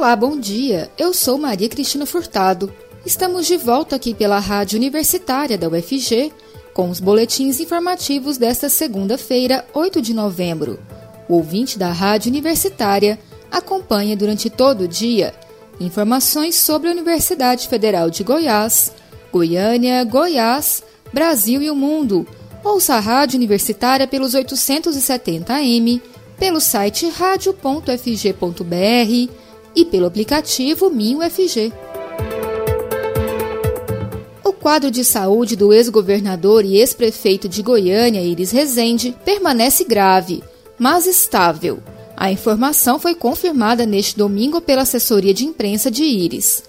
Olá, bom dia. Eu sou Maria Cristina Furtado. Estamos de volta aqui pela Rádio Universitária da UFG com os boletins informativos desta segunda-feira, 8 de novembro. O ouvinte da Rádio Universitária acompanha durante todo o dia informações sobre a Universidade Federal de Goiás, Goiânia, Goiás, Brasil e o mundo. Ouça a Rádio Universitária pelos 870 AM, pelo site radio.fg.br e pelo aplicativo MinUFG. O quadro de saúde do ex-governador e ex-prefeito de Goiânia, Iris Rezende, permanece grave, mas estável. A informação foi confirmada neste domingo pela assessoria de imprensa de Iris.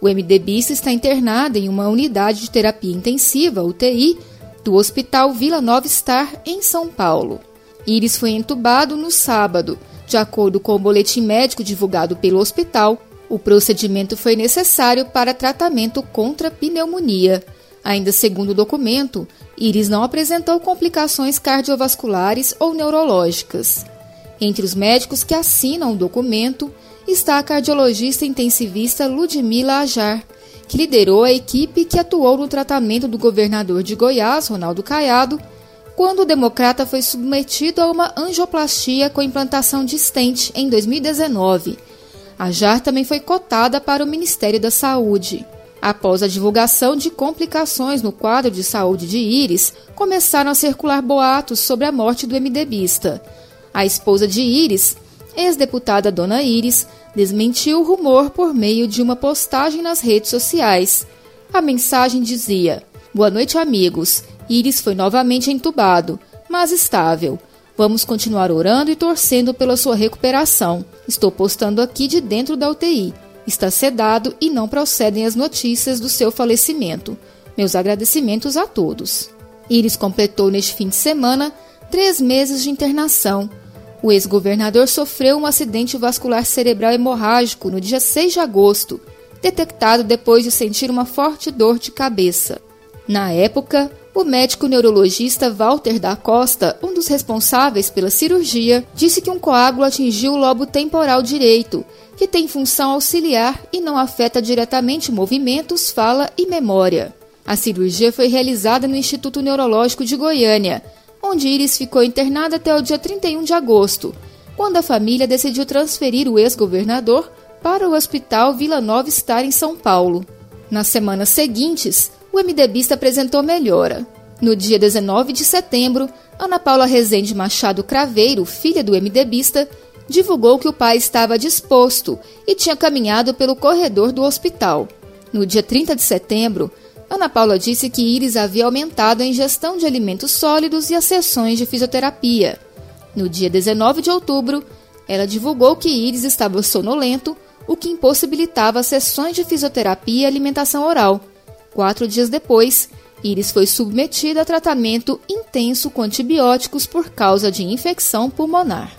O MDBista está internado em uma unidade de terapia intensiva, UTI, do Hospital Vila Nova Star, em São Paulo. Iris foi entubado no sábado, de acordo com o boletim médico divulgado pelo hospital, o procedimento foi necessário para tratamento contra pneumonia. Ainda segundo o documento, Iris não apresentou complicações cardiovasculares ou neurológicas. Entre os médicos que assinam o documento está a cardiologista intensivista Ludmila Ajar, que liderou a equipe que atuou no tratamento do governador de Goiás, Ronaldo Caiado, quando o democrata foi submetido a uma angioplastia com implantação de stent em 2019. A JAR também foi cotada para o Ministério da Saúde. Após a divulgação de complicações no quadro de saúde de Iris, começaram a circular boatos sobre a morte do MDBista. A esposa de Iris, ex-deputada Dona Iris, desmentiu o rumor por meio de uma postagem nas redes sociais. A mensagem dizia: Boa noite, amigos. Iris foi novamente entubado, mas estável. Vamos continuar orando e torcendo pela sua recuperação. Estou postando aqui de dentro da UTI. Está sedado e não procedem as notícias do seu falecimento. Meus agradecimentos a todos. Iris completou neste fim de semana três meses de internação. O ex-governador sofreu um acidente vascular cerebral hemorrágico no dia 6 de agosto, detectado depois de sentir uma forte dor de cabeça. Na época, o médico neurologista Walter da Costa, um dos responsáveis pela cirurgia, disse que um coágulo atingiu o lobo temporal direito, que tem função auxiliar e não afeta diretamente movimentos, fala e memória. A cirurgia foi realizada no Instituto Neurológico de Goiânia, onde Iris ficou internada até o dia 31 de agosto, quando a família decidiu transferir o ex-governador para o Hospital Vila Nova Estar em São Paulo. Nas semanas seguintes, o MDBista apresentou melhora. No dia 19 de setembro, Ana Paula Rezende Machado Craveiro, filha do MDBista, divulgou que o pai estava disposto e tinha caminhado pelo corredor do hospital. No dia 30 de setembro, Ana Paula disse que Iris havia aumentado a ingestão de alimentos sólidos e as sessões de fisioterapia. No dia 19 de outubro, ela divulgou que Iris estava sonolento, o que impossibilitava sessões de fisioterapia e alimentação oral. Quatro dias depois, Iris foi submetida a tratamento intenso com antibióticos por causa de infecção pulmonar.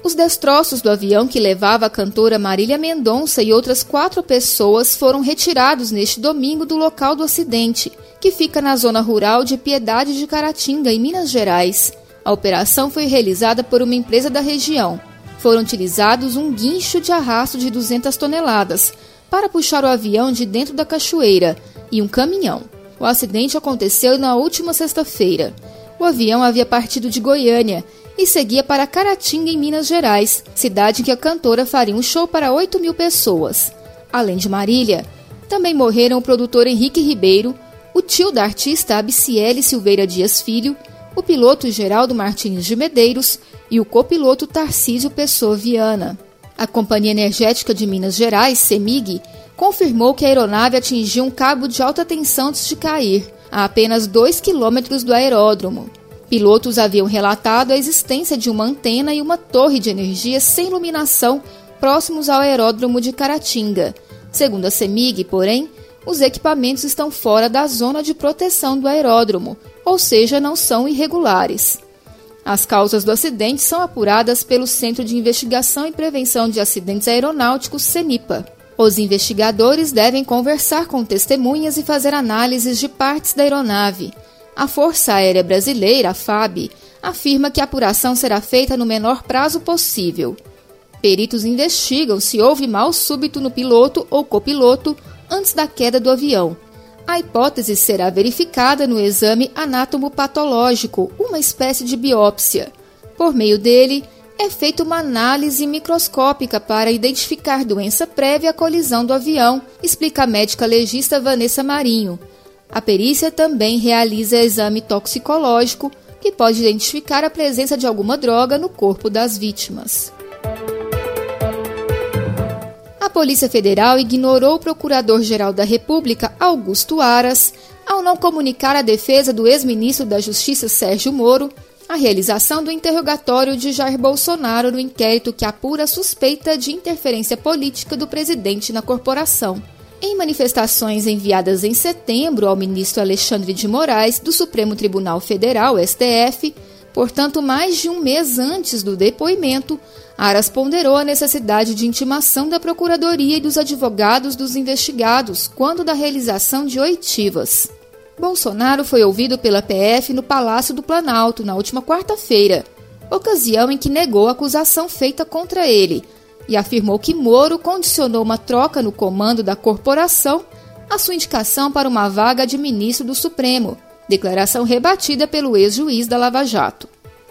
Os destroços do avião que levava a cantora Marília Mendonça e outras quatro pessoas foram retirados neste domingo do local do acidente, que fica na zona rural de Piedade de Caratinga, em Minas Gerais. A operação foi realizada por uma empresa da região. Foram utilizados um guincho de arrasto de 200 toneladas, para puxar o avião de dentro da cachoeira e um caminhão. O acidente aconteceu na última sexta-feira. O avião havia partido de Goiânia e seguia para Caratinga, em Minas Gerais, cidade em que a cantora faria um show para 8 mil pessoas. Além de Marília, também morreram o produtor Henrique Ribeiro, o tio da artista Abiciele Silveira Dias Filho, o piloto Geraldo Martins de Medeiros e o copiloto Tarcísio Pessoa Viana. A Companhia Energética de Minas Gerais, CEMIG, confirmou que a aeronave atingiu um cabo de alta tensão antes de cair, a apenas 2 quilômetros do aeródromo. Pilotos haviam relatado a existência de uma antena e uma torre de energia sem iluminação próximos ao aeródromo de Caratinga. Segundo a CEMIG, porém, os equipamentos estão fora da zona de proteção do aeródromo, ou seja, não são irregulares. As causas do acidente são apuradas pelo Centro de Investigação e Prevenção de Acidentes Aeronáuticos, CENIPA. Os investigadores devem conversar com testemunhas e fazer análises de partes da aeronave. A Força Aérea Brasileira, a FAB, afirma que a apuração será feita no menor prazo possível. Peritos investigam se houve mal súbito no piloto ou copiloto antes da queda do avião. A hipótese será verificada no exame anátomo-patológico, uma espécie de biópsia. Por meio dele, é feita uma análise microscópica para identificar doença prévia à colisão do avião, explica a médica legista Vanessa Marinho. A perícia também realiza exame toxicológico, que pode identificar a presença de alguma droga no corpo das vítimas. A Polícia Federal ignorou o Procurador-Geral da República, Augusto Aras, ao não comunicar à defesa do ex-ministro da Justiça Sérgio Moro a realização do interrogatório de Jair Bolsonaro no inquérito que apura suspeita de interferência política do presidente na corporação. Em manifestações enviadas em setembro ao ministro Alexandre de Moraes do Supremo Tribunal Federal, STF, portanto, mais de um mês antes do depoimento, Aras ponderou a necessidade de intimação da Procuradoria e dos advogados dos investigados quando da realização de oitivas. Bolsonaro foi ouvido pela PF no Palácio do Planalto na última quarta-feira, ocasião em que negou a acusação feita contra ele e afirmou que Moro condicionou uma troca no comando da corporação à sua indicação para uma vaga de ministro do Supremo, declaração rebatida pelo ex-juiz da Lava Jato.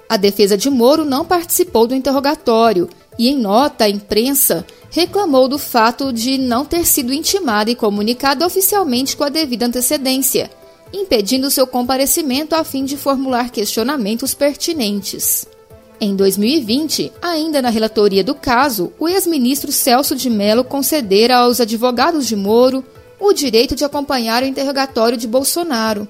A defesa de Moro não participou do interrogatório e, em nota à imprensa, reclamou do fato de não ter sido intimada e comunicada oficialmente com a devida antecedência impedindo seu comparecimento a fim de formular questionamentos pertinentes. Em 2020, ainda na relatoria do caso, o ex-ministro Celso de Mello concedera aos advogados de Moro o direito de acompanhar o interrogatório de Bolsonaro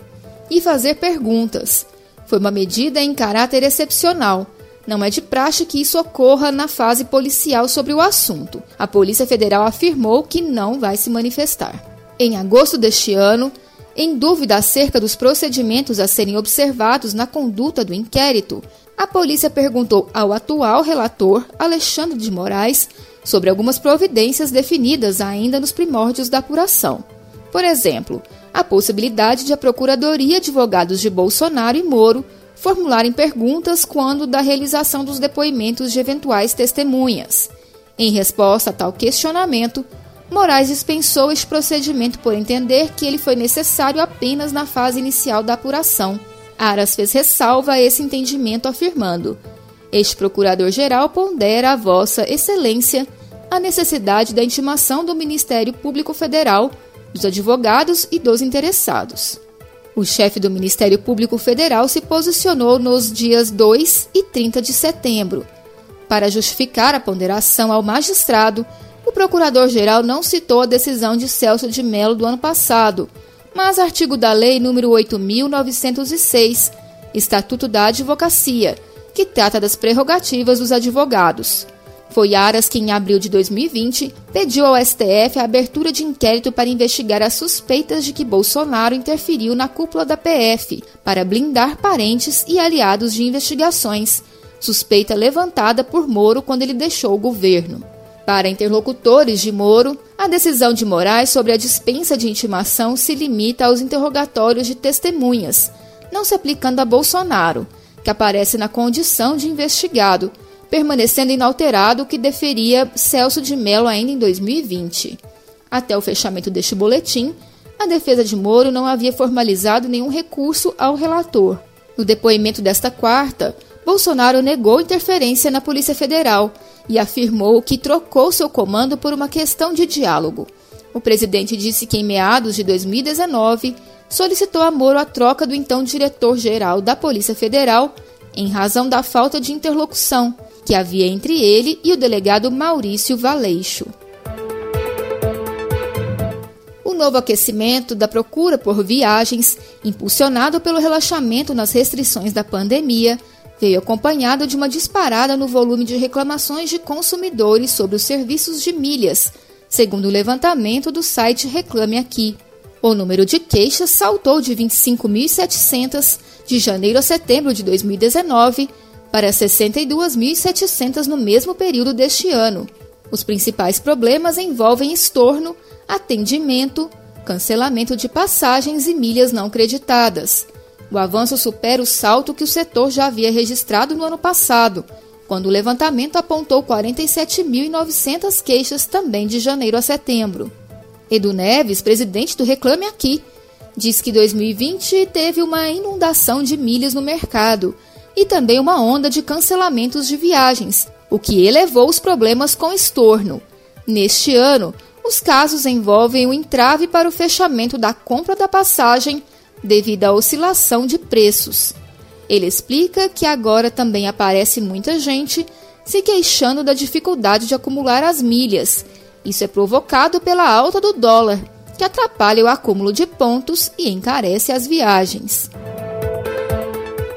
e fazer perguntas. Foi uma medida em caráter excepcional. Não é de praxe que isso ocorra na fase policial sobre o assunto. A Polícia Federal afirmou que não vai se manifestar. Em agosto deste ano, em dúvida acerca dos procedimentos a serem observados na conduta do inquérito, a polícia perguntou ao atual relator, Alexandre de Moraes, sobre algumas providências definidas ainda nos primórdios da apuração. Por exemplo, a possibilidade de a Procuradoria advogados de Bolsonaro e Moro formularem perguntas quando da realização dos depoimentos de eventuais testemunhas. Em resposta a tal questionamento, Moraes dispensou este procedimento por entender que ele foi necessário apenas na fase inicial da apuração. Aras fez ressalva a esse entendimento, afirmando: Este procurador-geral pondera a Vossa Excelência a necessidade da intimação do Ministério Público Federal, dos advogados e dos interessados. O chefe do Ministério Público Federal se posicionou nos dias 2 e 30 de setembro. Para justificar a ponderação ao magistrado, o procurador-geral não citou a decisão de Celso de Mello do ano passado, mas artigo da Lei nº 8.906, Estatuto da Advocacia, que trata das prerrogativas dos advogados. Foi Aras que, em abril de 2020, pediu ao STF a abertura de inquérito para investigar as suspeitas de que Bolsonaro interferiu na cúpula da PF para blindar parentes e aliados de investigações, suspeita levantada por Moro quando ele deixou o governo. Para interlocutores de Moro, a decisão de Moraes sobre a dispensa de intimação se limita aos interrogatórios de testemunhas, não se aplicando a Bolsonaro, que aparece na condição de investigado, permanecendo inalterado o que deferia Celso de Mello ainda em 2020. Até o fechamento deste boletim, a defesa de Moro não havia formalizado nenhum recurso ao relator. No depoimento desta quarta, Bolsonaro negou interferência na Polícia Federal e afirmou que trocou seu comando por uma questão de diálogo. O presidente disse que em meados de 2019 solicitou a Moro a troca do então diretor-geral da Polícia Federal em razão da falta de interlocução que havia entre ele e o delegado Maurício Valeixo. O novo aquecimento da procura por viagens, impulsionado pelo relaxamento nas restrições da pandemia, veio acompanhado de uma disparada no volume de reclamações de consumidores sobre os serviços de milhas, segundo o levantamento do site Reclame Aqui. O número de queixas saltou de 25.700 de janeiro a setembro de 2019 para 62.700 no mesmo período deste ano. Os principais problemas envolvem estorno, atendimento, cancelamento de passagens e milhas não creditadas. O avanço supera o salto que o setor já havia registrado no ano passado, quando o levantamento apontou 47.900 queixas também de janeiro a setembro. Edu Neves, presidente do Reclame Aqui, diz que 2020 teve uma inundação de milhas no mercado e também uma onda de cancelamentos de viagens, o que elevou os problemas com estorno. Neste ano, os casos envolvem o entrave para o fechamento da compra da passagem devido à oscilação de preços. Ele explica que agora também aparece muita gente se queixando da dificuldade de acumular as milhas. Isso é provocado pela alta do dólar, que atrapalha o acúmulo de pontos e encarece as viagens.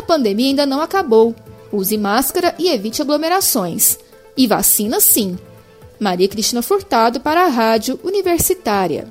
a pandemia ainda não acabou. Use máscara e evite aglomerações. E vacina sim. Maria Cristina Furtado para a Rádio Universitária.